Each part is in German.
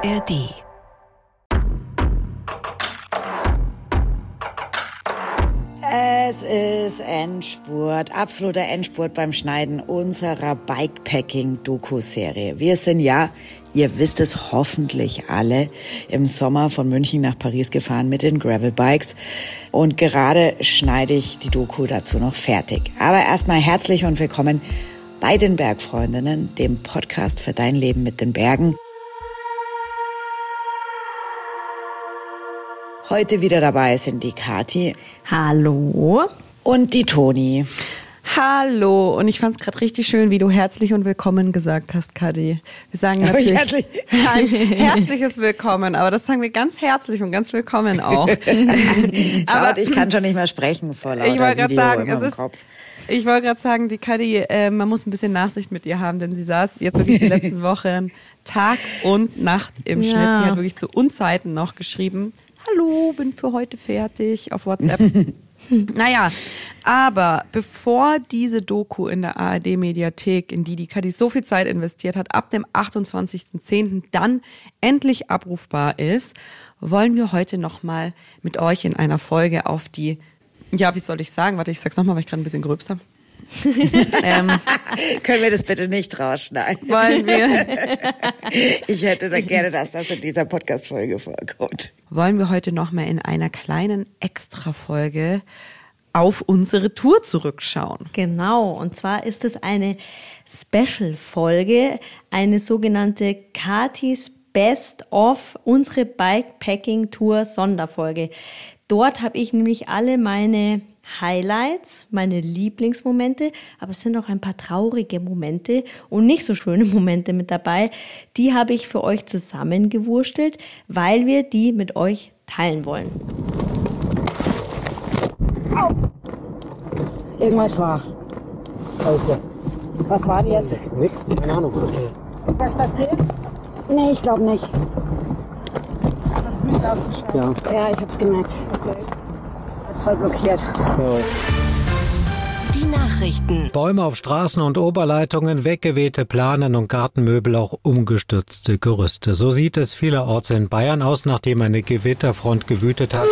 ARD. Es ist Endspurt, absoluter Endspurt beim Schneiden unserer Bikepacking-Doku-Serie. Wir sind ja, ihr wisst es hoffentlich alle, im Sommer von München nach Paris gefahren mit den Gravelbikes. Und gerade schneide ich die Doku dazu noch fertig. Aber erstmal herzlich und willkommen bei den Bergfreundinnen, dem Podcast für dein Leben mit den Bergen. Heute wieder dabei sind die Kati. Hallo. Und die Toni. Hallo. Und ich fand es gerade richtig schön, wie du herzlich und willkommen gesagt hast, Kadi. Wir sagen natürlich herzlich? ein herzliches Willkommen, aber das sagen wir ganz herzlich und ganz willkommen auch. aber ich kann schon nicht mehr sprechen vor lauter Ich wollte gerade sagen, es ist, Kopf. ich wollte gerade sagen, die Kadi, äh, man muss ein bisschen Nachsicht mit ihr haben, denn sie saß jetzt wirklich die letzten Wochen Tag und Nacht im Ja. Schnitt. Die hat wirklich zu Unzeiten noch geschrieben. Hallo, bin für heute fertig auf WhatsApp. Naja, aber bevor diese Doku in der ARD-Mediathek, in die die Kadi so viel Zeit investiert hat, ab dem 28.10. dann endlich abrufbar ist, wollen wir heute nochmal mit euch in einer Folge auf die, ja, wie soll ich sagen? Warte, ich sag's nochmal, weil ich gerade ein bisschen gerülpst habe. ähm, Können wir das bitte nicht rausschneiden? wollen wir, Ich hätte da gerne, dass das in dieser Podcast-Folge vorkommt. wollen wir heute nochmal in einer kleinen Extra-Folge auf unsere Tour zurückschauen. Genau, und zwar ist es eine Special-Folge, eine sogenannte Katis Best of unsere Bikepacking-Tour Sonderfolge. Dort habe ich nämlich alle meine Highlights, meine Lieblingsmomente, aber es sind auch ein paar traurige Momente und nicht so schöne Momente mit dabei. Die habe ich für euch zusammengewurstelt, weil wir die mit euch teilen wollen. Irgendwas war. Alles klar. Was war denn jetzt? Nix? Keine Ahnung. Was passiert? Nee, ich glaube nicht. Ja. Ja, ich hab's gemerkt. Voll blockiert. ja. Die Nachrichten. Bäume auf Straßen und Oberleitungen, weggewehte Planen und Gartenmöbel, auch umgestürzte Gerüste. So sieht es vielerorts in Bayern aus, nachdem eine Gewitterfront gewütet hat.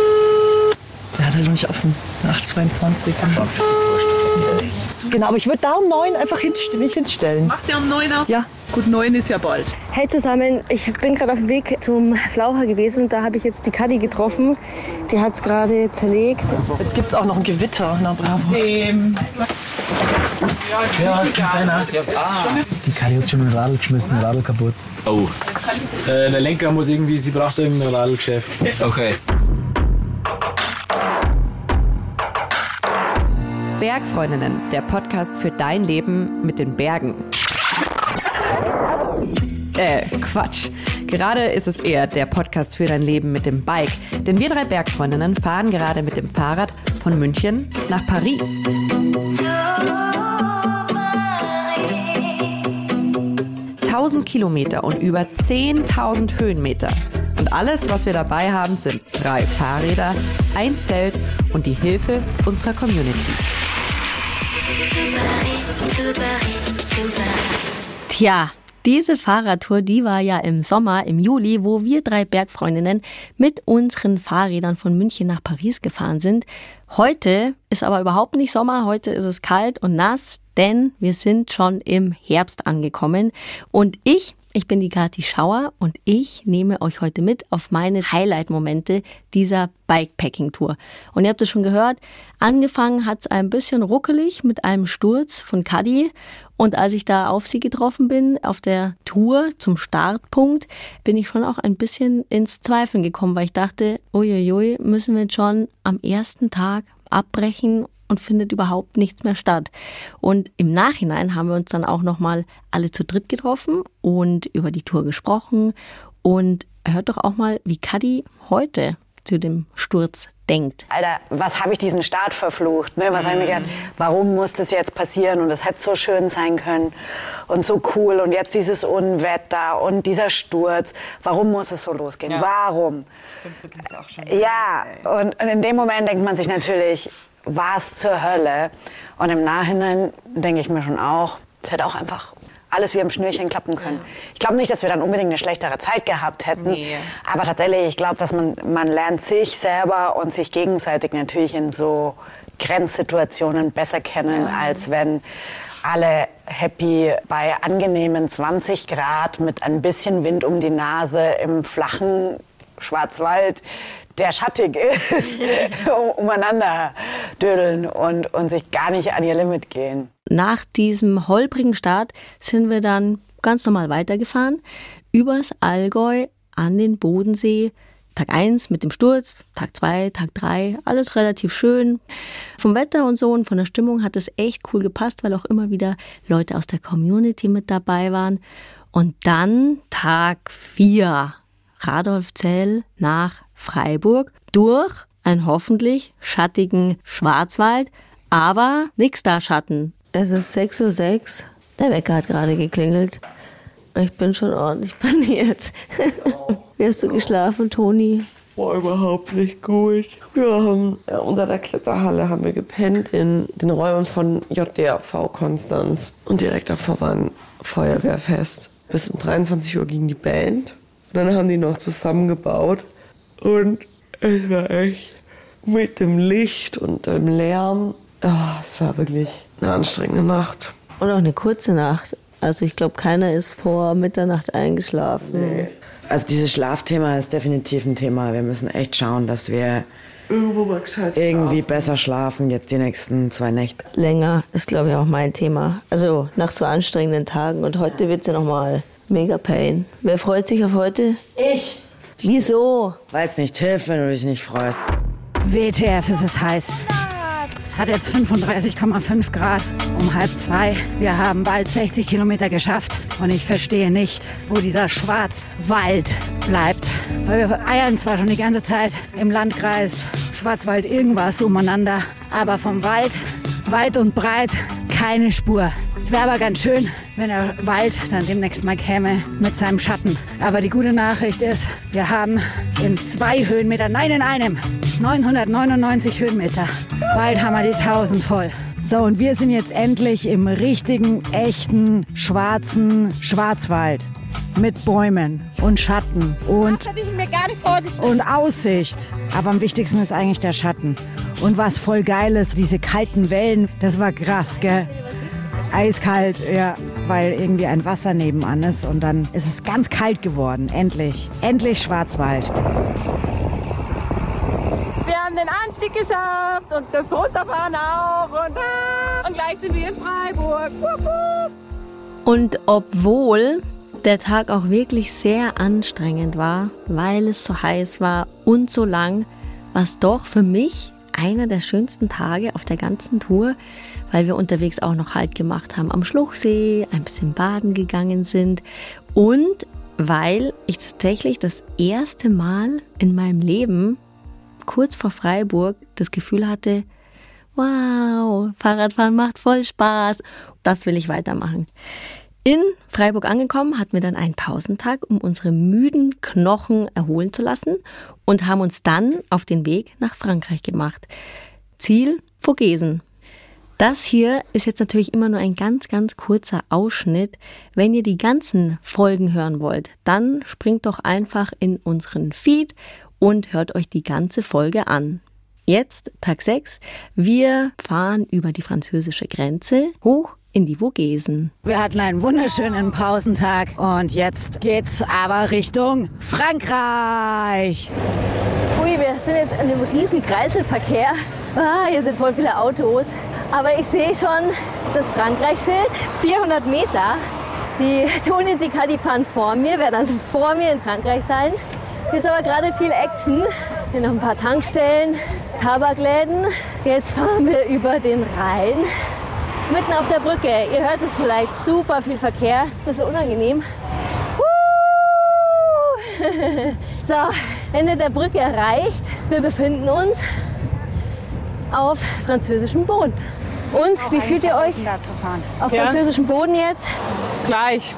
Der hat noch nicht offen. 822. Genau, aber ich würde da um neun einfach hinst mich hinstellen. Macht der um 9 auf? Ja, gut, neun ist ja bald. Hey zusammen, ich bin gerade auf dem Weg zum Flaucher gewesen und da habe ich jetzt die Kadi getroffen. Die hat es gerade zerlegt. Jetzt gibt es auch noch ein Gewitter. Na bravo. Die Kali hat schon ein Radl geschmissen, ein Radl kaputt. Oh. Äh, der Lenker muss irgendwie, sie braucht irgendein Radlgeschäft. Okay. Bergfreundinnen, der Podcast für dein Leben mit den Bergen. Äh, Quatsch. Gerade ist es eher der Podcast für dein Leben mit dem Bike. Denn wir drei Bergfreundinnen fahren gerade mit dem Fahrrad von München nach Paris. Tausend Kilometer und über 10.000 Höhenmeter. Und alles, was wir dabei haben, sind drei Fahrräder, ein Zelt und die Hilfe unserer Community. Tja, diese Fahrradtour, die war ja im Sommer, im Juli, wo wir drei Bergfreundinnen mit unseren Fahrrädern von München nach Paris gefahren sind. Heute ist aber überhaupt nicht Sommer, heute ist es kalt und nass, denn wir sind schon im Herbst angekommen. Und ich, ich bin die Kathi Schauer und ich nehme euch heute mit auf meine Highlight-Momente dieser Bikepacking-Tour. Und ihr habt es schon gehört, angefangen hat es ein bisschen ruckelig mit einem Sturz von Cuddy. Und als ich da auf sie getroffen bin, auf der Tour zum Startpunkt, bin ich schon auch ein bisschen ins Zweifeln gekommen, weil ich dachte, uiuiui, müssen wir jetzt schon am ersten Tag abbrechen und findet überhaupt nichts mehr statt. Und im Nachhinein haben wir uns dann auch nochmal alle zu dritt getroffen und über die Tour gesprochen. Und hört doch auch mal, wie Cuddy heute zu dem Sturz denkt. Alter, was habe ich diesen Start verflucht? Ne? Was habe ich mir gedacht, warum muss das jetzt passieren? Und es hätte so schön sein können und so cool. Und jetzt dieses Unwetter und dieser Sturz. Warum muss es so losgehen? Ja. Warum? Stimmt, so ging's auch schon. Ja, und, und in dem Moment denkt man sich natürlich, was zur Hölle? Und im Nachhinein denke ich mir schon auch, es hätte auch einfach alles wie am Schnürchen klappen können. Ich glaube nicht, dass wir dann unbedingt eine schlechtere Zeit gehabt hätten. Nee. Aber tatsächlich, ich glaube, dass man, man lernt sich selber und sich gegenseitig natürlich in so Grenzsituationen besser kennen, als wenn alle happy bei angenehmen 20 Grad mit ein bisschen Wind um die Nase im flachen Schwarzwald, der schattig ist, umeinander dödeln und, und sich gar nicht an ihr Limit gehen. Nach diesem holprigen Start sind wir dann ganz normal weitergefahren, übers Allgäu an den Bodensee. Tag 1 mit dem Sturz, Tag 2, Tag 3, alles relativ schön. Vom Wetter und so und von der Stimmung hat es echt cool gepasst, weil auch immer wieder Leute aus der Community mit dabei waren. Und dann Tag 4, Radolfzell nach Freiburg durch einen hoffentlich schattigen Schwarzwald, aber nix da Schatten. Es ist 6.06 Uhr. Der Wecker hat gerade geklingelt. Ich bin schon ordentlich paniert. Wie hast du geschlafen, Toni? War überhaupt nicht gut. Wir haben ja, unter der Kletterhalle haben wir gepennt in den Räumen von JDAV Konstanz. Und direkt davor war ein Feuerwehrfest. Bis um 23 Uhr ging die Band. Und dann haben die noch zusammengebaut. Und es war echt mit dem Licht und dem Lärm. Ah, es war wirklich eine anstrengende Nacht. Und auch eine kurze Nacht. Also ich glaube, keiner ist vor Mitternacht eingeschlafen. Also dieses Schlafthema ist definitiv ein Thema. Wir müssen echt schauen, dass wir Irgendwo mal gescheit irgendwie schlafen. besser schlafen jetzt die nächsten zwei Nächte. Länger ist, glaube ich, auch mein Thema. Also nach so anstrengenden Tagen. Und heute wird es ja nochmal mega pain. Wer freut sich auf heute? Ich! Wieso? Weil es nicht hilft, wenn du dich nicht freust. WTF, es ist heiß. Es hat jetzt 35,5 Grad um halb zwei. Wir haben bald 60 Kilometer geschafft und ich verstehe nicht, wo dieser Schwarzwald bleibt. Weil wir eiern zwar schon die ganze Zeit im Landkreis Schwarzwald irgendwas umeinander, aber vom Wald weit und breit keine Spur. Es wäre aber ganz schön, wenn der Wald dann demnächst mal käme mit seinem Schatten. Aber die gute Nachricht ist, wir haben in zwei Höhenmeter, nein in einem, 999 Höhenmeter. Bald haben wir die 1000 voll. So, und wir sind jetzt endlich im richtigen, echten, schwarzen Schwarzwald. Mit Bäumen und Schatten und, und Aussicht. Aber am wichtigsten ist eigentlich der Schatten. Und was voll geil ist, diese kalten Wellen, das war krass, gell? Eiskalt, ja, weil irgendwie ein Wasser nebenan ist und dann ist es ganz kalt geworden. Endlich. Endlich Schwarzwald. Wir haben den Anstieg geschafft und das Runterfahren auch. Und, ah, und gleich sind wir in Freiburg. Wupp, wupp. Und obwohl der Tag auch wirklich sehr anstrengend war, weil es so heiß war und so lang, war es doch für mich einer der schönsten Tage auf der ganzen Tour, weil wir unterwegs auch noch Halt gemacht haben am Schluchsee, ein bisschen baden gegangen sind und weil ich tatsächlich das erste Mal in meinem Leben kurz vor Freiburg das Gefühl hatte, wow, Fahrradfahren macht voll Spaß, das will ich weitermachen. In Freiburg angekommen, hatten wir dann einen Pausentag, um unsere müden Knochen erholen zu lassen und haben uns dann auf den Weg nach Frankreich gemacht. Ziel Vogesen. Das hier ist jetzt natürlich immer nur ein ganz, ganz kurzer Ausschnitt. Wenn ihr die ganzen Folgen hören wollt, dann springt doch einfach in unseren Feed und hört euch die ganze Folge an. Jetzt Tag 6. Wir fahren über die französische Grenze hoch in die Vogesen. Wir hatten einen wunderschönen Pausentag und jetzt geht's aber Richtung Frankreich. Ui, wir sind jetzt in einem riesen Kreiselverkehr. Ah, hier sind voll viele Autos. Aber ich sehe schon das Frankreich-Schild, 400 Meter. Die Toni und die fahren vor mir, werden also vor mir in Frankreich sein. Hier ist aber gerade viel Action. Hier noch ein paar Tankstellen, Tabakläden. Jetzt fahren wir über den Rhein. Mitten auf der Brücke. Ihr hört es vielleicht, super viel Verkehr. Ein bisschen unangenehm. So, Ende der Brücke erreicht. Wir befinden uns auf französischem Boden. Und wie fühlt ihr euch Da zu fahren. auf Ja. französischem Boden jetzt? Gleich.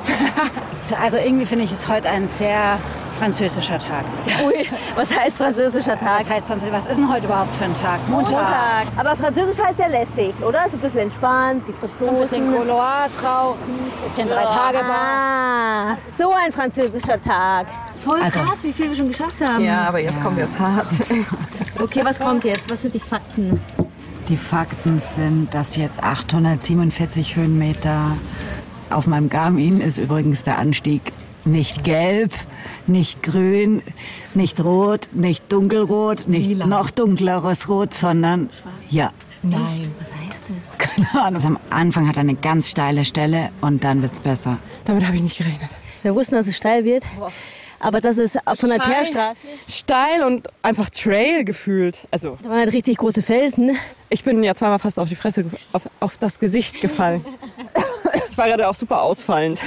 also irgendwie finde ich es heute ein sehr französischer Tag. Ui, was heißt französischer Tag? Was heißt französisch? Was ist denn heute überhaupt für ein Tag? Montag. Aber französisch heißt ja lässig, oder? So ein bisschen entspannt, die Franzosen. So ein bisschen Gauloise rauchen, bisschen drei Tage Ah, so ein französischer Tag. Voll Also- krass, wie viel wir schon geschafft haben. Ja, aber jetzt kommt es hart. Okay, was kommt jetzt? Was sind die Fakten? Die Fakten sind, dass jetzt 847 Höhenmeter auf meinem Garmin ist übrigens der Anstieg nicht gelb, nicht grün, nicht rot, nicht dunkelrot, nicht noch dunkleres Rot, sondern ja. Nein, was heißt das? Keine Ahnung. Also am Anfang hat er eine ganz steile Stelle und dann wird's besser. Damit habe ich nicht gerechnet. Wir wussten, dass es steil wird. Aber das ist von der. Teerstraße. Steil und einfach Trail gefühlt. Also, Da waren halt richtig große Felsen. ich bin ja zweimal fast auf die Fresse, auf, auf das Gesicht gefallen. Ich war gerade auch super ausfallend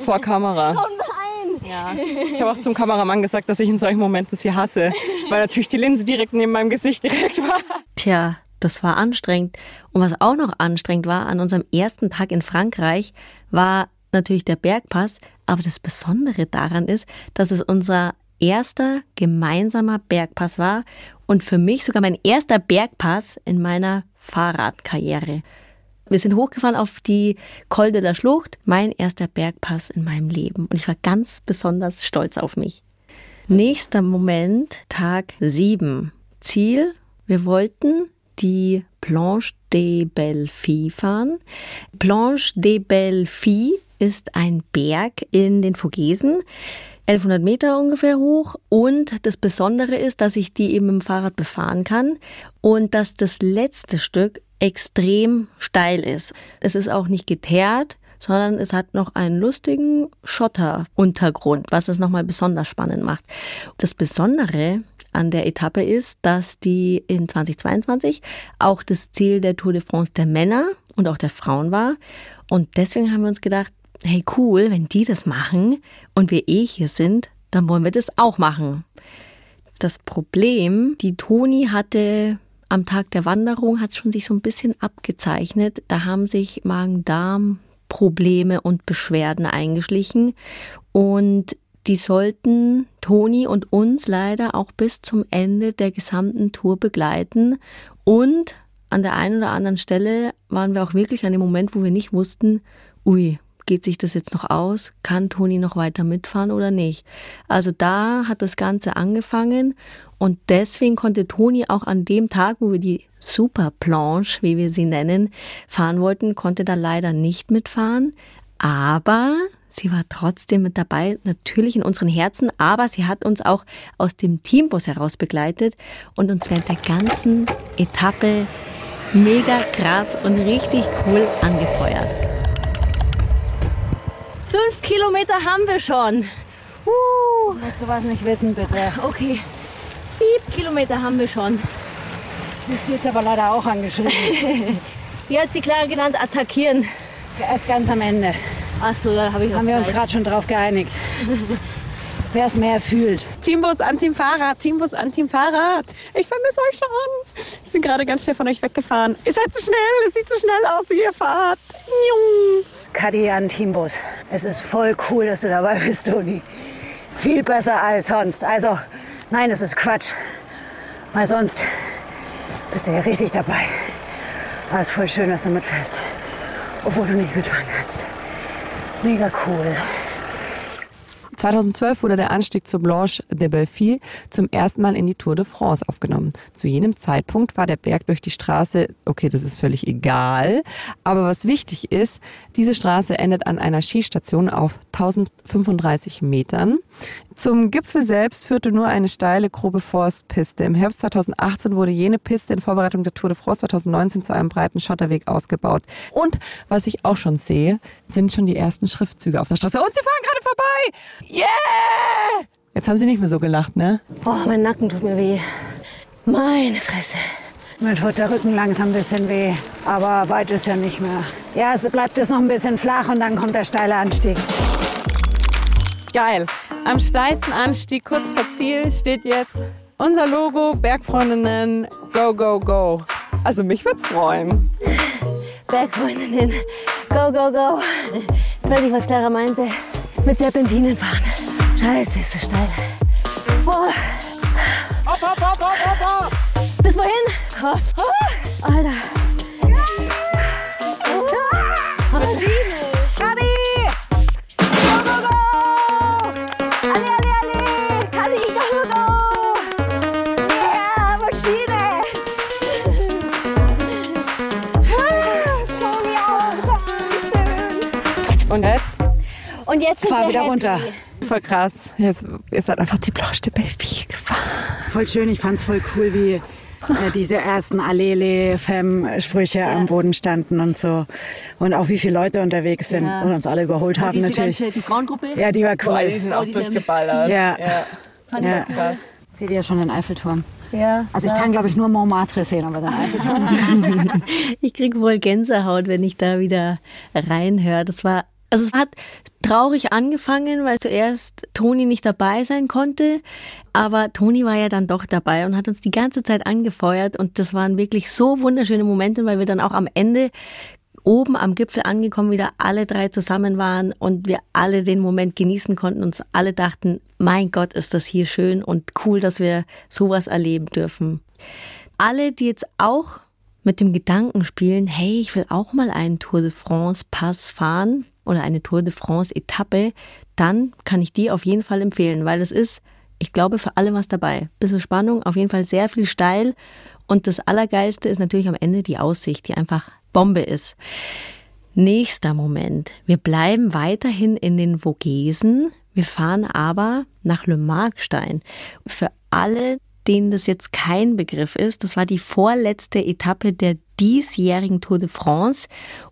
vor Kamera. Oh nein! Ja. Ich habe auch zum Kameramann gesagt, dass ich in solchen Momenten sie hasse, weil natürlich die Linse direkt neben meinem Gesicht direkt war. Tja, das war anstrengend. Und was auch noch anstrengend war an unserem ersten Tag in Frankreich, war natürlich der Bergpass. Aber das Besondere daran ist, dass es unser erster gemeinsamer Bergpass war und für mich sogar mein erster Bergpass in meiner Fahrradkarriere. Wir sind hochgefahren auf die Col de la Schlucht, mein erster Bergpass in meinem Leben. Und ich war ganz besonders stolz auf mich. Nächster Moment, Tag 7. Ziel, wir wollten die Planche des Belles fahren. Planche des Belles ist ein Berg in den Vogesen. 1100 Meter ungefähr hoch und das Besondere ist, dass ich die eben mit dem Fahrrad befahren kann und dass das letzte Stück extrem steil ist. Es ist auch nicht geteert, sondern es hat noch einen lustigen Schotteruntergrund, was es nochmal besonders spannend macht. Das Besondere an der Etappe ist, dass die in 2022 auch das Ziel der Tour de France der Männer und auch der Frauen war. Und deswegen haben wir uns gedacht, hey cool, wenn die das machen und wir eh hier sind, dann wollen wir das auch machen. Das Problem, die Toni hatte am Tag der Wanderung, hat es schon sich so ein bisschen abgezeichnet. Da haben sich Magen-Darm-Probleme und Beschwerden eingeschlichen. Und die sollten Toni und uns leider auch bis zum Ende der gesamten Tour begleiten. Und an der einen oder anderen Stelle waren wir auch wirklich an dem Moment, wo wir nicht wussten, ui, geht sich das jetzt noch aus? Kann Toni noch weiter mitfahren oder nicht? Also da hat das Ganze angefangen und deswegen konnte Toni auch an dem Tag, wo wir die Super Planche, wie wir sie nennen, fahren wollten, konnte da leider nicht mitfahren. Aber sie war trotzdem mit dabei, natürlich in unseren Herzen, aber sie hat uns auch aus dem Teambus heraus begleitet und uns während der ganzen Etappe mega krass und richtig cool angefeuert. Fünf Kilometer haben wir schon. Uh, Möchtest du was nicht wissen, bitte? okay. Piep, Kilometer haben wir schon. Hier steht es aber leider auch angeschrieben. Wie hat die Clara genannt? Attackieren. Erst ganz am Ende. Ach so, da habe ich Haben wir uns Zeit. gerade schon drauf geeinigt. Wer es mehr fühlt. Teambus an Team Fahrrad, Teambus an Team Fahrrad. Ich vermisse euch schon. Wir sind gerade ganz schnell von euch weggefahren. Ihr seid zu schnell, es sieht so schnell aus, wie ihr fahrt. Jung. Kadi an Teambus. Es ist voll cool, dass du dabei bist, Toni. Viel besser als sonst. Also, nein, das ist Quatsch. Weil sonst bist du ja richtig dabei. Aber es ist voll schön, dass du mitfährst. Obwohl du nicht mitfahren kannst. Mega cool. 2012 wurde der Anstieg zur Blanche de Belleville zum ersten Mal in die Tour de France aufgenommen. Zu jenem Zeitpunkt war der Berg durch die Straße, okay, das ist völlig egal, aber was wichtig ist, diese Straße endet an einer Skistation auf 1035 Metern. Zum Gipfel selbst führte nur eine steile, grobe Forstpiste. Im Herbst 2018 wurde jene Piste in Vorbereitung der Tour de France 2019 zu einem breiten Schotterweg ausgebaut. Und was ich auch schon sehe, sind schon die ersten Schriftzüge auf der Straße. Und sie fahren gerade vorbei! Yeah! Jetzt haben sie nicht mehr so gelacht, ne? Oh, mein Nacken tut mir weh. Meine Fresse. Mir tut der Rücken langsam ein bisschen weh. Aber weit ist ja nicht mehr. Ja, es bleibt jetzt noch ein bisschen flach und dann kommt der steile Anstieg. Geil. Am steilsten Anstieg, kurz vor Ziel, steht jetzt unser Logo Bergfreundinnen Go, Go, Go. Also mich wird's freuen. Bergfreundinnen, go, go, go. Jetzt weiß ich, was Clara meinte. Mit Serpentinen fahren. Scheiße, ist so steil. Boah. Hopp, hopp, hopp, hopp, hopp, hopp. Bis wohin? Oh, oh, Alter. Und jetzt Fahr wir wieder happy. runter. Voll krass. Jetzt ist halt einfach die blauste Baby gefahren. Voll schön, ich fand's voll cool, wie äh, diese ersten Allele-Fem-Sprüche am Boden standen und so. Und auch wie viele Leute unterwegs sind Ja. und uns alle überholt Und haben diese natürlich. ganze, die Frauengruppe? Ja, die war Boah, cool. die sind auch die sind- durchgeballert. Ja. Fand ich Ja. auch cool. Krass. Seht ihr schon den Eiffelturm? Ja. Also ich kann, glaube ich, nur Montmartre sehen, aber den Eiffelturm. Ich krieg wohl Gänsehaut, wenn ich da wieder reinhöre. Das war, also es hat traurig angefangen, weil zuerst Toni nicht dabei sein konnte. Aber Toni war ja dann doch dabei und hat uns die ganze Zeit angefeuert. Und das waren wirklich so wunderschöne Momente, weil wir dann auch am Ende oben am Gipfel angekommen wieder alle drei zusammen waren und wir alle den Moment genießen konnten und alle dachten, mein Gott, ist das hier schön und cool, dass wir sowas erleben dürfen. Alle, die jetzt auch mit dem Gedanken spielen, hey, ich will auch mal einen Tour de France Pass fahren oder eine Tour de France Etappe, dann kann ich die auf jeden Fall empfehlen, weil es ist, ich glaube, für alle was dabei. Bisschen Spannung, auf jeden Fall sehr viel steil und das Allergeilste ist natürlich am Ende die Aussicht, die einfach Bombe ist. Nächster Moment. Wir bleiben weiterhin in den Vogesen. Wir fahren aber nach Le Markstein. Für alle, denen das jetzt kein Begriff ist, das war die vorletzte Etappe der diesjährigen Tour de France.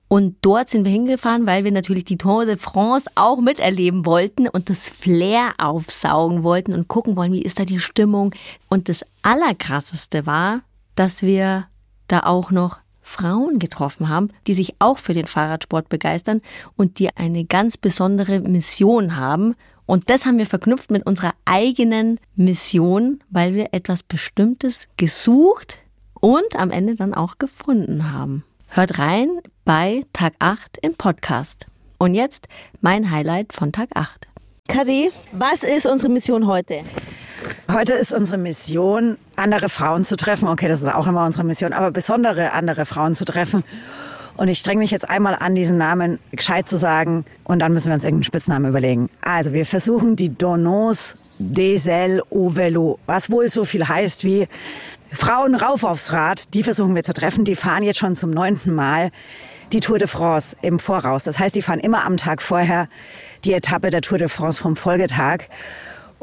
Und dort sind wir hingefahren, weil wir natürlich die Tour de France auch miterleben wollten und das Flair aufsaugen wollten und gucken wollen, wie ist da die Stimmung. Und das Allerkrasseste war, dass wir da auch noch Frauen getroffen haben, die sich auch für den Fahrradsport begeistern und die eine ganz besondere Mission haben. Und das haben wir verknüpft mit unserer eigenen Mission, weil wir etwas Bestimmtes gesucht und am Ende dann auch gefunden haben. Hört rein bei Tag 8 im Podcast. Und jetzt mein Highlight von Tag 8. Kadi, was ist unsere Mission heute? Heute ist unsere Mission, andere Frauen zu treffen. Okay, das ist auch immer unsere Mission, aber besondere andere Frauen zu treffen. Und ich streng mich jetzt einmal an, diesen Namen gescheit zu sagen. Und dann müssen wir uns irgendeinen Spitznamen überlegen. Also, wir versuchen die Donos des ailes au vélo, was wohl so viel heißt wie Frauen rauf aufs Rad. Die versuchen wir zu treffen. Die fahren jetzt schon zum neunten Mal die Tour de France im Voraus. Das heißt, die fahren immer am Tag vorher die Etappe der Tour de France vom Folgetag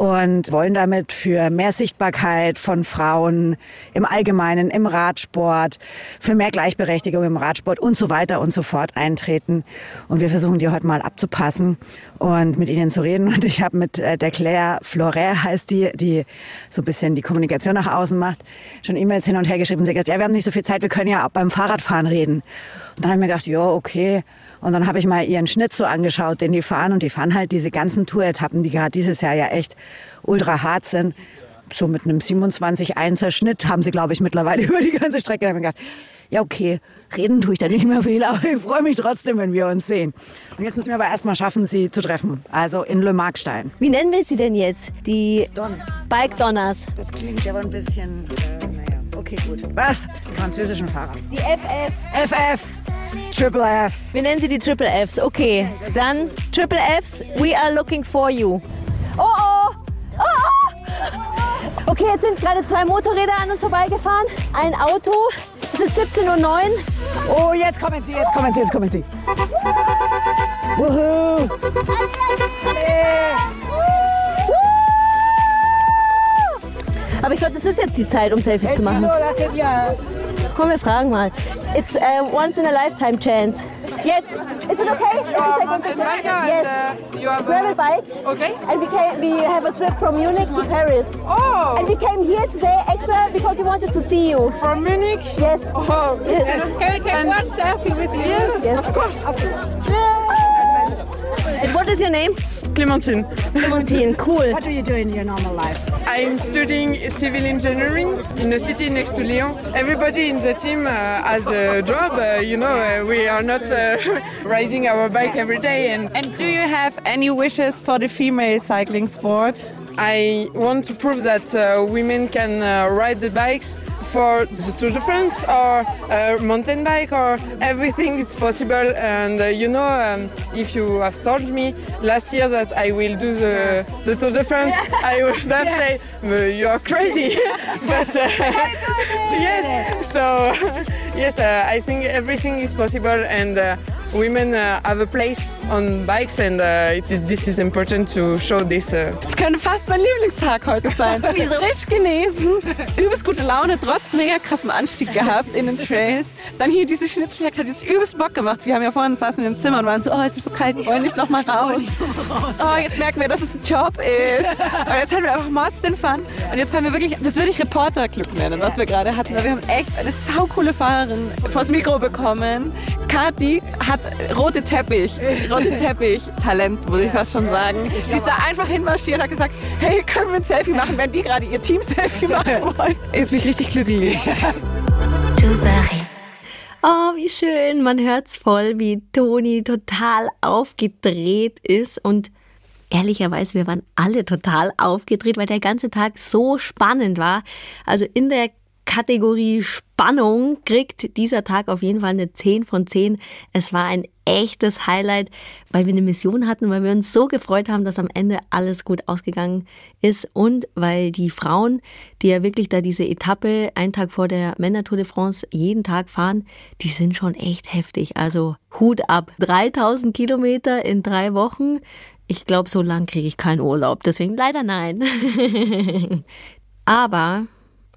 und wollen damit für mehr Sichtbarkeit von Frauen im Allgemeinen, im Radsport, für mehr Gleichberechtigung im Radsport und so weiter und so fort eintreten. Und wir versuchen die heute mal abzupassen und mit ihnen zu reden. Und ich habe mit äh, der Claire Floret, heißt die, die so ein bisschen die Kommunikation nach außen macht, schon E-Mails hin und her geschrieben. Sie hat gesagt, ja, wir haben nicht so viel Zeit, wir können ja auch beim Fahrradfahren reden. Und dann habe ich mir gedacht, ja, okay. Und dann habe ich mal ihren Schnitt so angeschaut, den die fahren. Und die fahren halt diese ganzen Tour-Etappen, die gerade dieses Jahr ja echt ultra hart sind. So mit einem 27-1er Schnitt haben sie, glaube ich, mittlerweile über die ganze Strecke. Da habe ich gedacht, ja, okay, reden tue ich da nicht mehr viel, aber ich freue mich trotzdem, wenn wir uns sehen. Und jetzt müssen wir aber erstmal schaffen, sie zu treffen. Also in Le Markstein. Wie nennen wir sie denn jetzt? Die Bike Donners. Das klingt aber ein bisschen, äh, naja, okay, gut. Was? Die französischen Fahrer. Die FF. FF. Triple Fs. Wir nennen sie die Triple Fs. Okay, dann Triple Fs, we are looking for you. Oh oh! Oh oh! Okay, jetzt sind gerade zwei Motorräder an uns vorbeigefahren. Ein Auto. Es ist 17.09 Uhr. Oh, jetzt kommen sie, jetzt kommen sie, jetzt kommen sie. Wuhu! Aber ich glaube, das ist jetzt die Zeit, um Selfies zu machen. Komm, wir fragen mal. It's a once in a lifetime chance. Yes. Is it okay? if we take one picture? Yes. you have Gravel bike. Okay. And we came, we have a trip from Munich to Paris. Oh. And we came here today extra because we wanted to see you. From Munich? Yes. Oh, Yes. Can we take one selfie with you? Yes, Yes. of course. And what is your name? Clementine. Clementine, cool. What do you do in your normal life? I'm studying civil engineering in a city next to Lyon. Everybody in the team uh, has a job. Uh, you know, uh, we are not uh, riding our bike every day. And, And do you have any wishes for the female cycling sport? I want to prove that uh, women can uh, ride the bikes for the Tour de France or uh, mountain bike or everything it's possible. And uh, you know, um, if you have told me last year that I will do the, the Tour de France, I would have say you are crazy. but uh, yes, so yes, uh, I think everything is possible and. Women uh, have a place on bikes and uh, it, this is important to show this. Uh. Es könnte fast mein Lieblingstag heute sein. Wie so frisch genesen, übelst gute Laune, trotz mega krassem Anstieg gehabt in den Trails. Dann hier diese Schnitzeljagd hat jetzt übelst Bock gemacht. Wir haben ja vorhin saßen im Zimmer und waren so, oh, es ist so kalt, wir wollen nicht noch mal raus. Oh, jetzt merken wir, dass es ein Job ist. Aber jetzt haben wir einfach Mords den Fun. Und jetzt haben wir wirklich, das würde ich Reporterglück nennen, was wir gerade hatten. Wir haben echt eine saukoole Fahrerin vors Mikro bekommen. Kathi hat rote Teppich, rote Teppich Talent, muss ich fast schon sagen. Die ist da einfach hinmarschiert, hat gesagt, hey, können wir ein Selfie machen, wenn die gerade ihr Team-Selfie machen wollen. Jetzt bin ich richtig glücklich. Oh, wie schön. Man hört's voll, wie Toni total aufgedreht ist und ehrlicherweise, wir waren alle total aufgedreht, weil der ganze Tag so spannend war. Also in der Kategorie Spannung kriegt dieser Tag auf jeden Fall eine 10 von 10. Es war ein echtes Highlight, weil wir eine Mission hatten, weil wir uns so gefreut haben, dass am Ende alles gut ausgegangen ist und weil die Frauen, die ja wirklich da diese Etappe einen Tag vor der Männer Tour de France jeden Tag fahren, die sind schon echt heftig. Also Hut ab. 3000 Kilometer in drei Wochen. Ich glaube, so lang kriege ich keinen Urlaub. Deswegen leider nein. Aber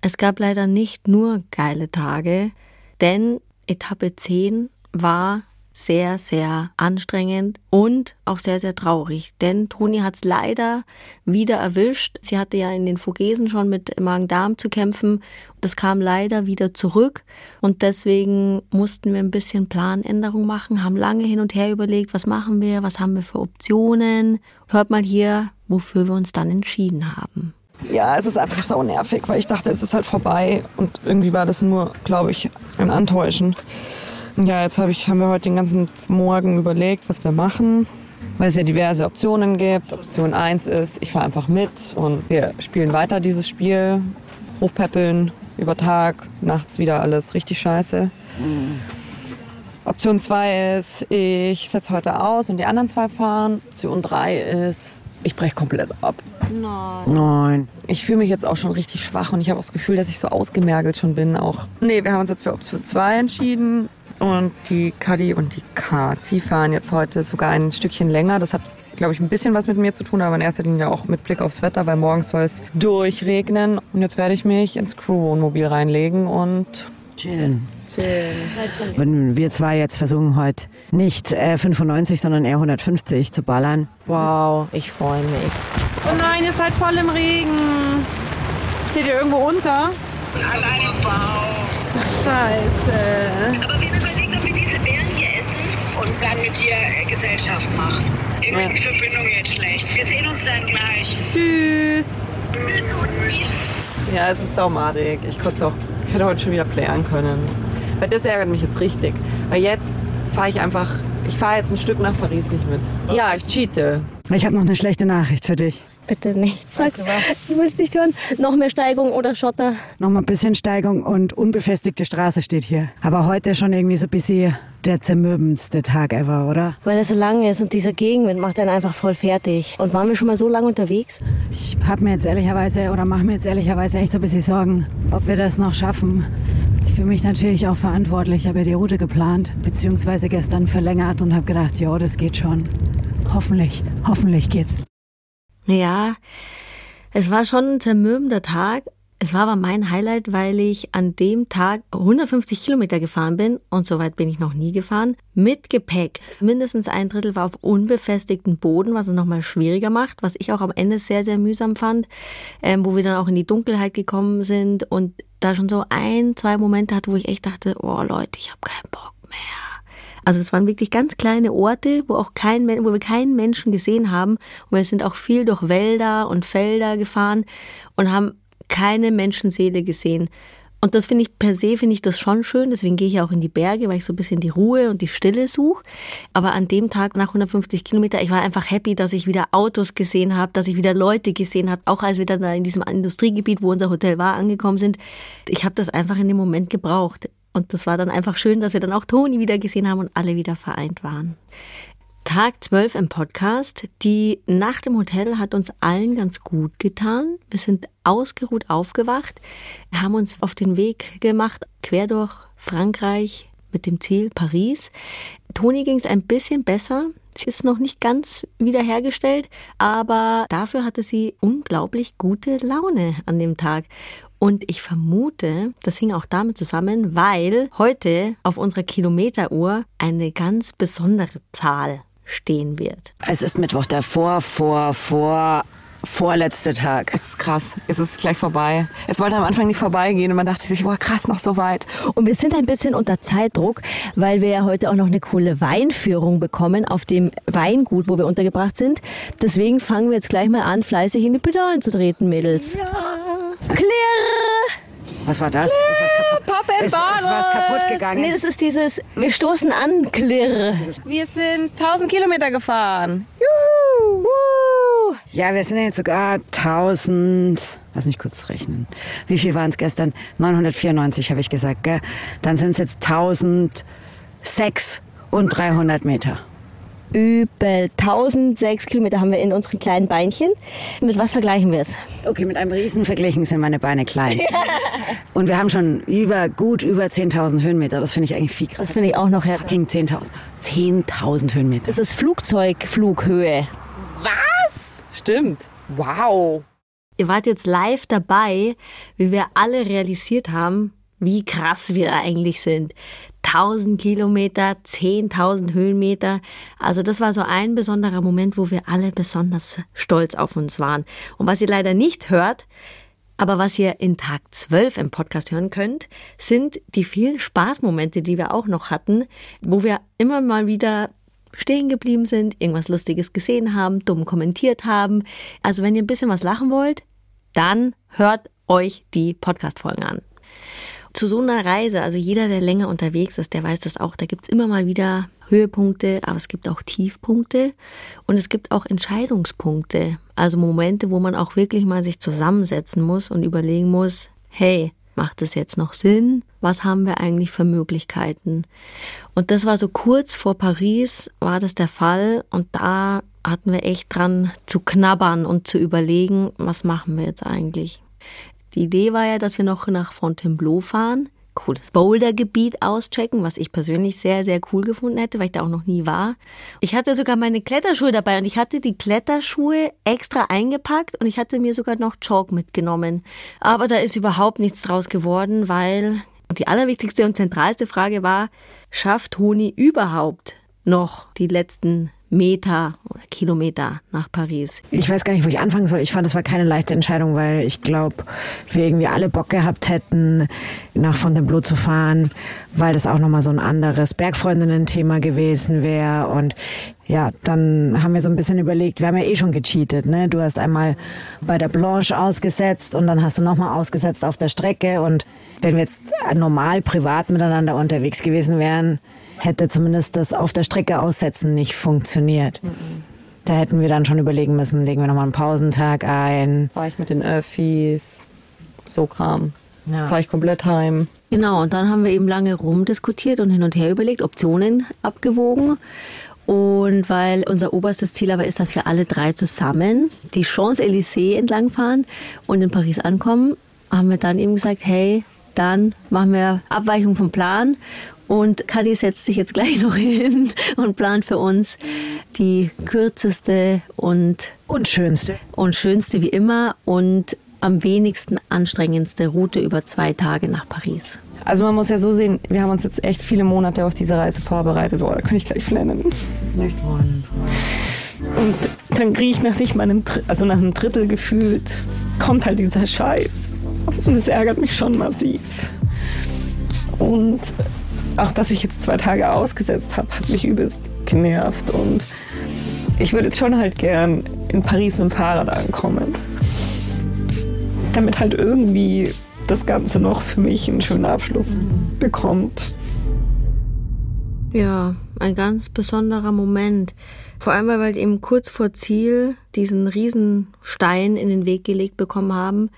es gab leider nicht nur geile Tage, denn Etappe 10 war sehr, sehr anstrengend und auch sehr, sehr traurig. Denn Toni hat es leider wieder erwischt. Sie hatte ja in den Vogesen schon mit Magen-Darm zu kämpfen. Das kam leider wieder zurück und deswegen mussten wir ein bisschen Planänderung machen, haben lange hin und her überlegt, was machen wir, was haben wir für Optionen. Hört mal hier, wofür wir uns dann entschieden haben. Ja, es ist einfach so nervig, weil ich dachte, es ist halt vorbei und irgendwie war das nur, glaube ich, ein Antäuschen. Ja, jetzt hab ich, haben wir heute den ganzen Morgen überlegt, was wir machen, weil es ja diverse Optionen gibt. Option 1 ist, ich fahre einfach mit und wir spielen weiter dieses Spiel, hochpäppeln über Tag, nachts wieder alles richtig scheiße. Mhm. Option 2 ist, ich setze heute aus und die anderen zwei fahren. Option 3 ist, ich breche komplett ab. Nein. Nein. Ich fühle mich jetzt auch schon richtig schwach und ich habe auch das Gefühl, dass ich so ausgemergelt schon bin auch. Nee, wir haben uns jetzt für Option 2 entschieden. Und die Kadi und die Kati fahren jetzt heute sogar ein Stückchen länger. Das hat, glaube ich, ein bisschen was mit mir zu tun, aber in erster Linie auch mit Blick aufs Wetter, weil morgens soll es durchregnen. Und jetzt werde ich mich ins Crew-Wohnmobil reinlegen und chillen. Wenn wir zwei jetzt versuchen heute nicht äh, 95, sondern eher 150 zu ballern. Wow, ich freue mich. Oh nein, ihr seid voll im Regen. Steht ihr irgendwo unter? Allein im Bauch. Ach, scheiße. Aber wir haben überlegt, ob wir diese Bären hier essen und dann mit dir äh, Gesellschaft machen. Irgendwie ist die Verbindung jetzt schlecht. Wir sehen uns dann gleich. Tschüss. Ja, es ist saumadig. Ich, auch, ich hätte heute schon wieder playern können. Weil das ärgert mich jetzt richtig. Weil jetzt fahre ich einfach, ich fahre jetzt ein Stück nach Paris nicht mit. Ja, ich cheate. Ich habe noch eine schlechte Nachricht für dich. Bitte nicht. Sag, du willst nicht hören. Noch mehr Steigung oder Schotter? Noch mal ein bisschen Steigung und unbefestigte Straße steht hier. Aber heute schon irgendwie so ein bisschen der zermürbendste Tag ever, oder? Weil er so lang ist und dieser Gegenwind macht einen einfach voll fertig. Und waren wir schon mal so lange unterwegs? Ich habe mir jetzt ehrlicherweise oder mache mir jetzt ehrlicherweise echt so ein bisschen Sorgen, ob wir das noch schaffen. Ich fühle mich natürlich auch verantwortlich. Ich habe ja die Route geplant, beziehungsweise gestern verlängert und habe gedacht, ja, das geht schon. Hoffentlich, hoffentlich geht's. Ja, es war schon ein zermürbender Tag. Es war aber mein Highlight, weil ich an dem Tag 150 Kilometer gefahren bin und so weit bin ich noch nie gefahren. Mit Gepäck. Mindestens ein Drittel war auf unbefestigten Boden, was es nochmal schwieriger macht, was ich auch am Ende sehr, sehr mühsam fand, ähm, wo wir dann auch in die Dunkelheit gekommen sind und da schon so ein, zwei Momente hatte, wo ich echt dachte, oh Leute, ich habe keinen Bock mehr. Also es waren wirklich ganz kleine Orte, wo auch kein, wo wir keinen Menschen gesehen haben. Und wir sind auch viel durch Wälder und Felder gefahren und haben keine Menschenseele gesehen. Und das finde ich per se, finde ich das schon schön. Deswegen gehe ich auch in die Berge, weil ich so ein bisschen die Ruhe und die Stille suche. Aber an dem Tag nach 150 Kilometer, ich war einfach happy, dass ich wieder Autos gesehen habe, dass ich wieder Leute gesehen habe. Auch als wir dann da in diesem Industriegebiet, wo unser Hotel war, angekommen sind. Ich habe das einfach in dem Moment gebraucht. Und das war dann einfach schön, dass wir dann auch Toni wieder gesehen haben und alle wieder vereint waren. Tag 12 im Podcast. Die Nacht im Hotel hat uns allen ganz gut getan. Wir sind ausgeruht aufgewacht, haben uns auf den Weg gemacht, quer durch Frankreich mit dem Ziel Paris. Toni ging es ein bisschen besser. Sie ist noch nicht ganz wiederhergestellt, aber dafür hatte sie unglaublich gute Laune an dem Tag. Und ich vermute, das hing auch damit zusammen, weil heute auf unserer Kilometeruhr eine ganz besondere Zahl stehen wird. Es ist Mittwoch, der vor, vor, vor, vorletzte Tag. Es ist krass. Es ist gleich vorbei. Es wollte am Anfang nicht vorbeigehen und man dachte sich, boah, krass, noch so weit. Und wir sind ein bisschen unter Zeitdruck, weil wir ja heute auch noch eine coole Weinführung bekommen auf dem Weingut, wo wir untergebracht sind. Deswegen fangen wir jetzt gleich mal an, fleißig in die Pedalen zu treten, Mädels. Ja. Klirr! Was war das? Ist was kaputt, Pop and ist, ist was kaputt gegangen? Nee, das ist dieses, wir stoßen an, Klirr. Wir sind 1000 Kilometer gefahren. Juhu! Woo! Ja, wir sind jetzt sogar 1000. Lass mich kurz rechnen. Wie viel waren es gestern? 994 habe ich gesagt, gell? Dann sind es jetzt 1006 und 300 Meter. Übel. 1006 Kilometer haben wir in unseren kleinen Beinchen. Mit was vergleichen wir es? Okay, mit einem Riesen verglichen sind meine Beine klein. Und wir haben schon über, gut über 10.000 Höhenmeter. Das finde ich eigentlich viel krass. Das finde ich auch noch her. Fucking 10.000. 10.000 Höhenmeter. Das ist Flugzeugflughöhe. Was? Stimmt. Wow. Ihr wart jetzt live dabei, wie wir alle realisiert haben, wie krass wir eigentlich sind. 1000 Kilometer, 10.000 Höhenmeter. Also das war so ein besonderer Moment, wo wir alle besonders stolz auf uns waren. Und was ihr leider nicht hört, aber was ihr in Tag 12 im Podcast hören könnt, sind die vielen Spaßmomente, die wir auch noch hatten, wo wir immer mal wieder stehen geblieben sind, irgendwas Lustiges gesehen haben, dumm kommentiert haben. Also wenn ihr ein bisschen was lachen wollt, dann hört euch die Podcast-Folgen an zu so einer Reise, also jeder, der länger unterwegs ist, der weiß das auch, da gibt's immer mal wieder Höhepunkte, aber es gibt auch Tiefpunkte und es gibt auch Entscheidungspunkte, also Momente, wo man auch wirklich mal sich zusammensetzen muss und überlegen muss, hey, macht es jetzt noch Sinn? Was haben wir eigentlich für Möglichkeiten? Und das war so kurz vor Paris, war das der Fall und da hatten wir echt dran zu knabbern und zu überlegen, was machen wir jetzt eigentlich? Die Idee war ja, dass wir noch nach Fontainebleau fahren, cooles Bouldergebiet auschecken, was ich persönlich sehr, sehr cool gefunden hätte, weil ich da auch noch nie war. Ich hatte sogar meine Kletterschuhe dabei und ich hatte die Kletterschuhe extra eingepackt und ich hatte mir sogar noch Chalk mitgenommen. Aber da ist überhaupt nichts draus geworden, weil die allerwichtigste und zentralste Frage war, schafft Toni überhaupt noch die letzten Meter oder Kilometer nach Paris. Ich weiß gar nicht, wo ich anfangen soll. Ich fand, das war keine leichte Entscheidung, weil ich glaube, wir irgendwie alle Bock gehabt hätten, nach Fontainebleau zu fahren, weil das auch nochmal so ein anderes Bergfreundinnen-Thema gewesen wäre. Und ja, dann haben wir so ein bisschen überlegt, wir haben ja eh schon gecheatet, ne? Du hast einmal bei der Blanche ausgesetzt und dann hast du nochmal ausgesetzt auf der Strecke. Und wenn wir jetzt normal privat miteinander unterwegs gewesen wären, hätte zumindest das auf der Strecke aussetzen nicht funktioniert. Mhm. Da hätten wir dann schon überlegen müssen, legen wir nochmal einen Pausentag ein. War ich mit den Öffis, so Kram. Ja. Fahre ich komplett heim. Genau, und dann haben wir eben lange rumdiskutiert und hin und her überlegt, Optionen abgewogen. Und weil unser oberstes Ziel aber ist, dass wir alle drei zusammen die Champs-Élysées entlangfahren und in Paris ankommen, haben wir dann eben gesagt, hey, dann machen wir Abweichung vom Plan und Kadi setzt sich jetzt gleich noch hin und plant für uns die kürzeste und, und schönste. Und schönste wie immer und am wenigsten anstrengendste Route über zwei Tage nach Paris. Also man muss ja so sehen, wir haben uns jetzt echt viele Monate auf diese Reise vorbereitet. Boah, da kann ich gleich flennen. Nicht wollen. Und dann kriege ich nach nicht mal einem, also nach einem Drittel gefühlt, kommt halt dieser Scheiß. Und es ärgert mich schon massiv. Und auch dass ich jetzt zwei Tage ausgesetzt habe, hat mich übelst genervt. Und ich würde jetzt schon halt gern in Paris mit dem Fahrrad ankommen. Damit halt irgendwie das Ganze noch für mich einen schönen Abschluss bekommt. Ja, ein ganz besonderer Moment. Vor allem, weil wir eben kurz vor Ziel diesen Riesenstein in den Weg gelegt bekommen haben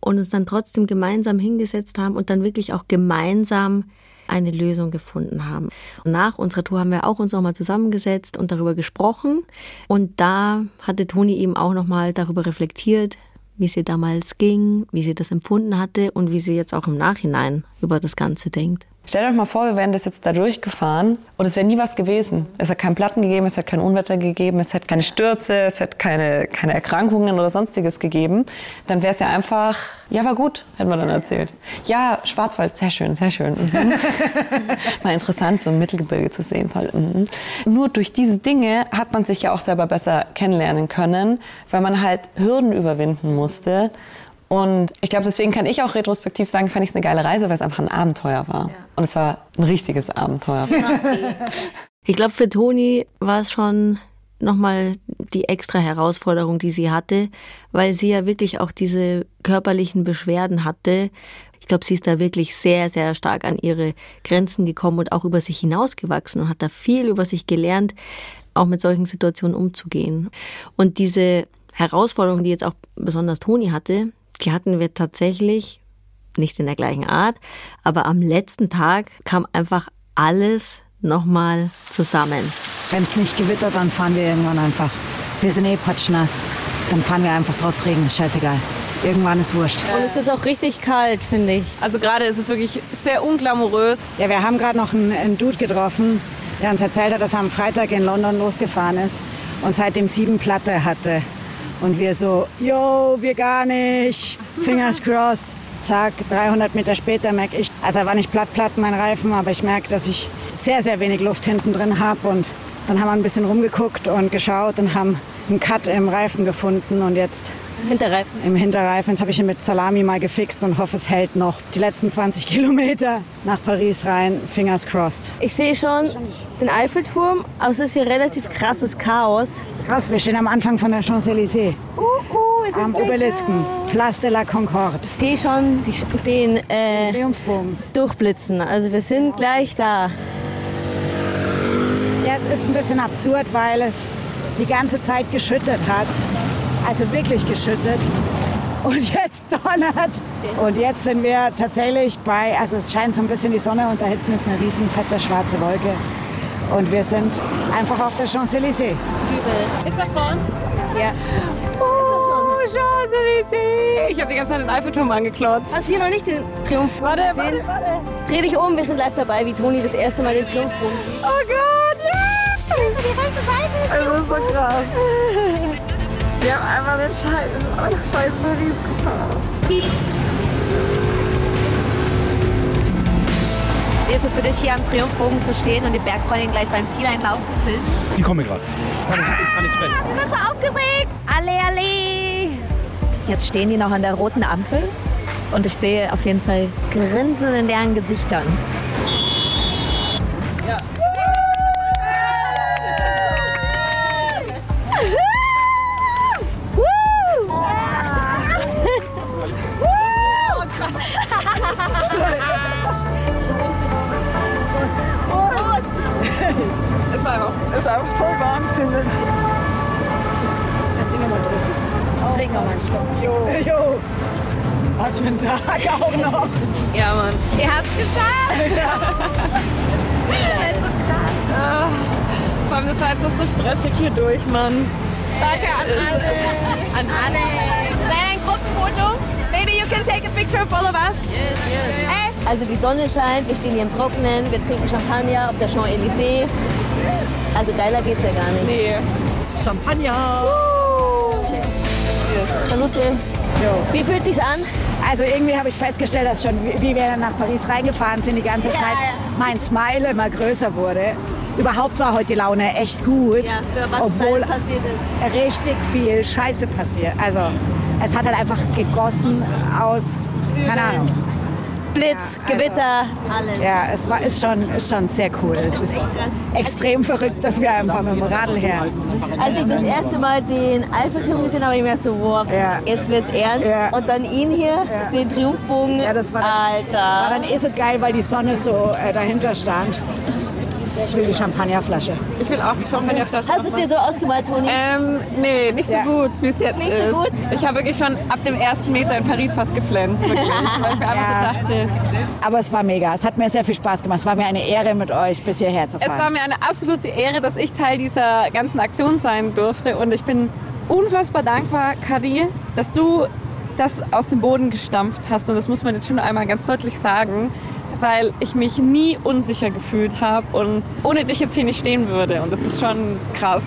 und uns dann trotzdem gemeinsam hingesetzt haben und dann wirklich auch gemeinsam eine Lösung gefunden haben. Nach unserer Tour haben wir auch uns nochmal zusammengesetzt und darüber gesprochen. Und da hatte Toni eben auch nochmal darüber reflektiert, wie sie damals ging, wie sie das empfunden hatte und wie sie jetzt auch im Nachhinein über das Ganze denkt. Stellt euch mal vor, wir wären das jetzt da durchgefahren und es wäre nie was gewesen. Es hat keinen Platten gegeben, es hat kein Unwetter gegeben, es hat keine Stürze, es hat keine, keine Erkrankungen oder sonstiges gegeben. Dann wäre es ja einfach, ja, war gut, hätten wir dann erzählt. Ja, Schwarzwald, sehr schön, sehr schön. Mhm. mal interessant, so ein Mittelgebirge zu sehen. Mhm. Nur durch diese Dinge hat man sich ja auch selber besser kennenlernen können, weil man halt Hürden überwinden musste. Und ich glaube, deswegen kann ich auch retrospektiv sagen, fand ich es eine geile Reise, weil es einfach ein Abenteuer war. Ja. Und es war ein richtiges Abenteuer. Ich glaube, für Toni war es schon nochmal die extra Herausforderung, die sie hatte, weil sie ja wirklich auch diese körperlichen Beschwerden hatte. Ich glaube, sie ist da wirklich sehr, sehr stark an ihre Grenzen gekommen und auch über sich hinausgewachsen und hat da viel über sich gelernt, auch mit solchen Situationen umzugehen. Und diese Herausforderung, die jetzt auch besonders Toni hatte, die hatten wir tatsächlich nicht in der gleichen Art, aber am letzten Tag kam einfach alles nochmal zusammen. Wenn es nicht gewittert, dann fahren wir irgendwann einfach. Wir sind eh patschnass. Dann fahren wir einfach trotz Regen, scheißegal. Irgendwann ist wurscht. Und es ist auch richtig kalt, finde ich. Also gerade ist es wirklich sehr unglamourös. Ja, wir haben gerade noch einen, einen Dude getroffen, der uns erzählt hat, dass er am Freitag in London losgefahren ist und seitdem sieben Platte hatte. Und wir so, yo, wir gar nicht. Fingers crossed. Zack, 300 Meter später merke ich, also er war nicht platt, platt mein Reifen, aber ich merke, dass ich sehr, sehr wenig Luft hinten drin habe. Und dann haben wir ein bisschen rumgeguckt und geschaut und haben einen Cut im Reifen gefunden. Und jetzt Hinterreifen. Im Hinterreifen. Jetzt habe ich ihn mit Salami mal gefixt und hoffe, es hält noch die letzten 20 Kilometer nach Paris rein. Fingers crossed. Ich sehe schon den Eiffelturm, aber es ist hier relativ krasses Chaos. Krass, wir stehen am Anfang von der Champs-Élysées. Uh, uh, am Obelisken, Place de la Concorde. Ich sehe schon die, den äh, Triumphbogen durchblitzen. Also wir sind gleich da. Ja, es ist ein bisschen absurd, weil es die ganze Zeit geschüttet hat also wirklich geschüttet. Und jetzt donnert. Und jetzt sind wir tatsächlich bei, also es scheint so ein bisschen die Sonne und da hinten ist eine riesen fette schwarze Wolke. Und wir sind einfach auf der Champs-Élysées. Ist das bei uns? Ja. Oh, Champs-Élysées! Ich habe die ganze Zeit den Eiffelturm angeklotzt. Hast du hier noch nicht den Triumphbogen warte, gesehen? Warte, warte. Dreh dich um, wir sind live dabei, wie Toni das erste Mal den Triumphbogen sieht. Oh Gott, ja! Yeah! die rechte Seite. Das ist so krass. Wir haben einfach den Scheiß, nach scheiß Paris gefahren. Wie ist es für dich, hier am Triumphbogen zu stehen und die Bergfreundin gleich beim Zieleinlauf zu filmen? Die kommen gerade. Kann ich, kann ich sprechen. Ich bin so aufgeregt. Alle, alle. Jetzt stehen die noch an der roten Ampel und ich sehe auf jeden Fall Grinsen in deren Gesichtern. Sonne scheint, wir stehen hier im Trockenen, wir trinken Champagner auf der Champs-Élysées. Also geiler geht's ja gar nicht. Nee. Champagner. Salute. Jo. Wie fühlt sich's an? Also irgendwie habe ich festgestellt, dass schon, wie wir dann nach Paris reingefahren sind, die ganze Ja, Zeit ja. mein Smile immer größer wurde. Überhaupt war heute die Laune echt gut, Ja, für was obwohl dann passiert ist. richtig viel Scheiße passiert. Also es hat halt einfach gegossen aus, keine Ahnung. Blitz, Gewitter, alles. Ja, es war, ist, schon, ist schon sehr cool. Es ist extrem verrückt, dass wir einfach mit dem Radl her. Als ich das erste Mal den Eiffelturm gesehen habe, habe ich mir so, wow, jetzt wird's ernst. Ja. Und dann ihn hier, den Triumphbogen. Ja, das war dann, Alter. war dann eh so geil, weil die Sonne so äh, dahinter stand. Ich will die Champagnerflasche. Ich will auch die Champagnerflasche. Hast du es dir so ausgemalt, Toni? Ähm, nee, nicht so Ja. gut, wie es jetzt Nicht so ist. gut? Ich habe wirklich schon ab dem ersten Meter in Paris fast geflennt. Wirklich, weil ich mir einfach so dachte, Aber es war mega. Es hat mir sehr viel Spaß gemacht. Es war mir eine Ehre, mit euch bis hierher zu fahren. Es war mir eine absolute Ehre, dass ich Teil dieser ganzen Aktion sein durfte. Und ich bin unfassbar dankbar, Kadi, dass du das aus dem Boden gestampft hast. Und das muss man jetzt schon einmal ganz deutlich sagen, weil ich mich nie unsicher gefühlt habe und ohne dich jetzt hier nicht stehen würde. Und das ist schon krass.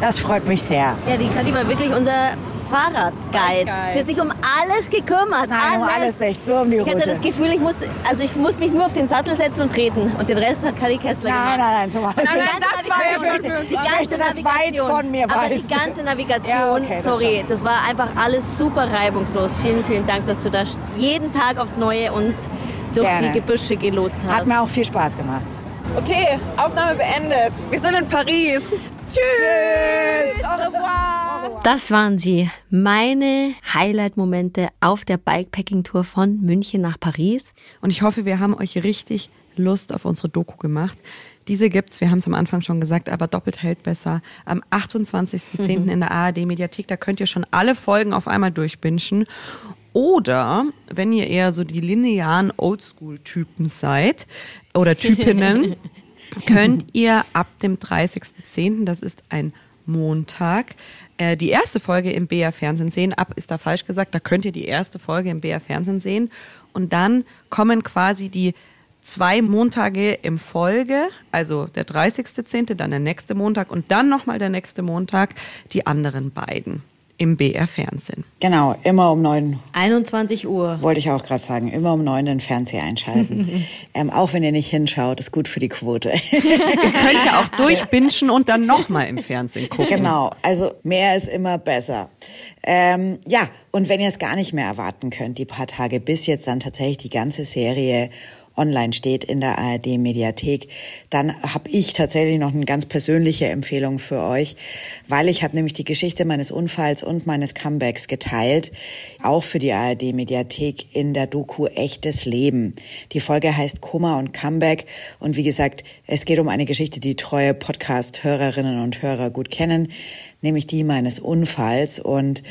Das freut mich sehr. Ja, die Kadi war wirklich unser Fahrradguide. Sie hat sich um alles gekümmert. Nein, um alles nicht, nur um die Ich hatte Route. das Gefühl, ich muss, also ich muss mich nur auf den Sattel setzen und treten. Und den Rest hat Kadi Kessler Nein, gemacht. nein, nein, so war das Die nicht. ganze Das war schon- Die ich ganze möchte das weit Navigation. von mir Aber weisen. die ganze Navigation, Ja, okay, das sorry, schon. das war einfach alles super reibungslos. Vielen, vielen Dank, dass du da jeden Tag aufs Neue uns durch Gerne. die Gebüsche gelotst hast. Hat mir auch viel Spaß gemacht. Okay, Aufnahme beendet. Wir sind in Paris. Tschüss. Au revoir. Das waren sie, meine Highlight-Momente auf der Bikepacking-Tour von München nach Paris. Und ich hoffe, wir haben euch richtig Lust auf unsere Doku gemacht. Diese gibt's, wir haben es am Anfang schon gesagt, aber doppelt hält besser. Am 28.10. Mhm. in der ARD Mediathek, da könnt ihr schon alle Folgen auf einmal durchbingen. Oder wenn ihr eher so die linearen Oldschool-Typen seid oder Typinnen, könnt ihr ab dem 30.10., das ist ein Montag, äh, die erste Folge im BR Fernsehen sehen. Ab ist da falsch gesagt, da könnt ihr die erste Folge im BR Fernsehen sehen. Und dann kommen quasi die zwei Montage im Folge, also der 30.10., dann der nächste Montag und dann nochmal der nächste Montag, die anderen beiden im BR Fernsehen. Genau, immer um neun 21 Uhr. Wollte ich auch gerade sagen, immer um neun den Fernseher einschalten. ähm, auch wenn ihr nicht hinschaut, ist gut für die Quote. Ihr könnt ja auch durchbingen und dann nochmal im Fernsehen gucken. Genau, also mehr ist immer besser. Ähm, ja, und wenn ihr es gar nicht mehr erwarten könnt, die paar Tage bis jetzt dann tatsächlich die ganze Serie online steht in der ARD Mediathek, dann habe ich tatsächlich noch eine ganz persönliche Empfehlung für euch, weil ich habe nämlich die Geschichte meines Unfalls und meines Comebacks geteilt, auch für die ARD Mediathek in der Doku Echtes Leben. Die Folge heißt Kummer und Comeback und wie gesagt, es geht um eine Geschichte, die treue Podcast-Hörerinnen und Hörer gut kennen, nämlich die meines Unfalls und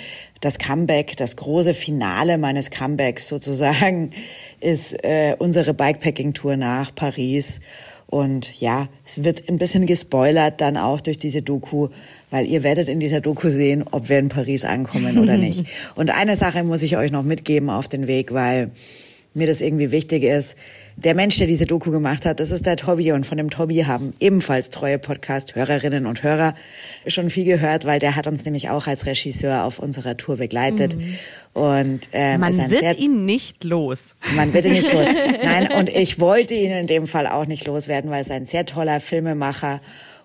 das Comeback, das große Finale meines Comebacks sozusagen, ist äh, unsere Bikepacking-Tour nach Paris. Und ja, es wird ein bisschen gespoilert dann auch durch diese Doku, weil ihr werdet in dieser Doku sehen, ob wir in Paris ankommen oder nicht. Und eine Sache muss ich euch noch mitgeben auf den Weg, weil mir das irgendwie wichtig ist. Der Mensch, der diese Doku gemacht hat, das ist der Tobi und von dem Tobi haben ebenfalls treue Podcast-Hörerinnen und Hörer schon viel gehört, weil der hat uns nämlich auch als Regisseur auf unserer Tour begleitet. Und ähm, Man wird sehr, ihn nicht los. man wird ihn nicht los. Nein, und ich wollte ihn in dem Fall auch nicht loswerden, weil es ein sehr toller Filmemacher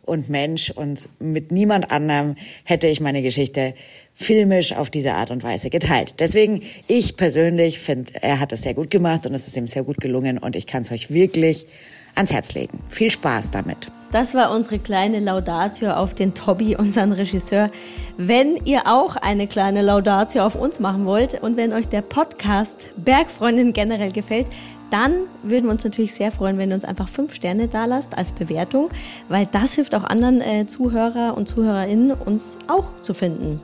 und Mensch und mit niemand anderem hätte ich meine Geschichte filmisch auf diese Art und Weise geteilt. Deswegen, ich persönlich finde, er hat es sehr gut gemacht und es ist ihm sehr gut gelungen und ich kann es euch wirklich ans Herz legen. Viel Spaß damit. Das war unsere kleine Laudatio auf den Tobi, unseren Regisseur. Wenn ihr auch eine kleine Laudatio auf uns machen wollt und wenn euch der Podcast Bergfreundin generell gefällt, dann würden wir uns natürlich sehr freuen, wenn ihr uns einfach fünf Sterne da lasst als Bewertung, weil das hilft auch anderen äh, Zuhörer und Zuhörerinnen, uns auch zu finden.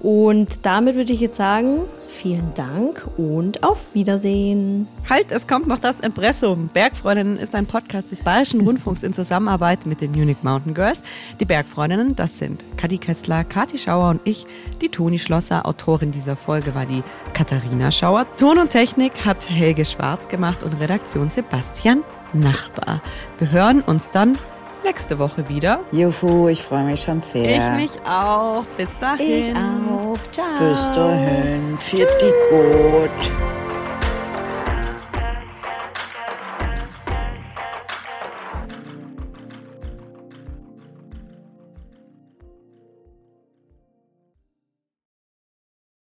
Und damit würde ich jetzt sagen, vielen Dank und auf Wiedersehen. Halt, es kommt noch das Impressum. Bergfreundinnen ist ein Podcast des Bayerischen Rundfunks in Zusammenarbeit mit den Munich Mountain Girls. Die Bergfreundinnen, das sind Kadi Kessler, Kathi Schauer und ich. Die Toni Schlosser, Autorin dieser Folge war die Katharina Schauer. Ton und Technik hat Helge Schwarz gemacht und Redaktion Sebastian Nachbar. Wir hören uns dann nächste Woche wieder. Juhu, ich freue mich schon sehr. Ich mich auch. Bis dahin. Ich auch. Ciao. Bis dahin. Viert die gut.